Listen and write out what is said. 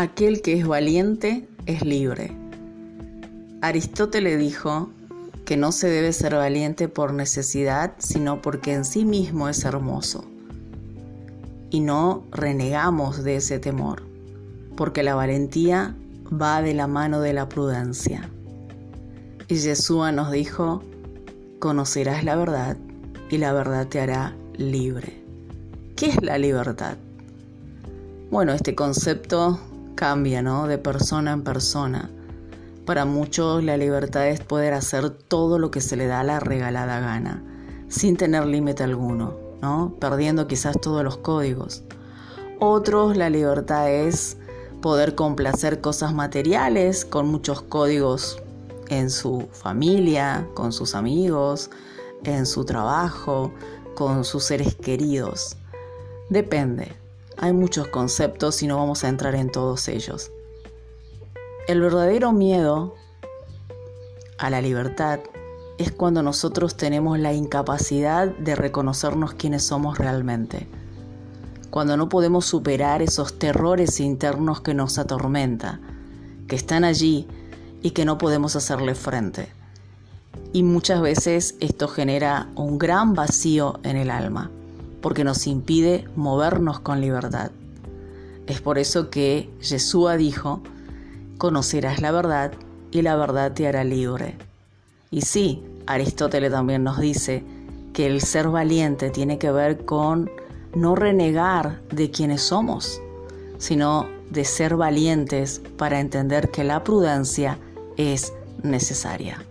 Aquel que es valiente es libre. Aristóteles dijo que no se debe ser valiente por necesidad, sino porque en sí mismo es hermoso. Y no renegamos de ese temor, porque la valentía va de la mano de la prudencia. Y Yeshua nos dijo, conocerás la verdad y la verdad te hará libre. ¿Qué es la libertad? Bueno, este concepto cambia, ¿no? De persona en persona. Para muchos la libertad es poder hacer todo lo que se le da la regalada gana, sin tener límite alguno, ¿no? Perdiendo quizás todos los códigos. Otros la libertad es poder complacer cosas materiales con muchos códigos en su familia, con sus amigos, en su trabajo, con sus seres queridos. Depende. Hay muchos conceptos y no vamos a entrar en todos ellos. El verdadero miedo a la libertad es cuando nosotros tenemos la incapacidad de reconocernos quiénes somos realmente. Cuando no podemos superar esos terrores internos que nos atormentan, que están allí y que no podemos hacerle frente. Y muchas veces esto genera un gran vacío en el alma porque nos impide movernos con libertad. Es por eso que Yeshua dijo, conocerás la verdad y la verdad te hará libre. Y sí, Aristóteles también nos dice que el ser valiente tiene que ver con no renegar de quienes somos, sino de ser valientes para entender que la prudencia es necesaria.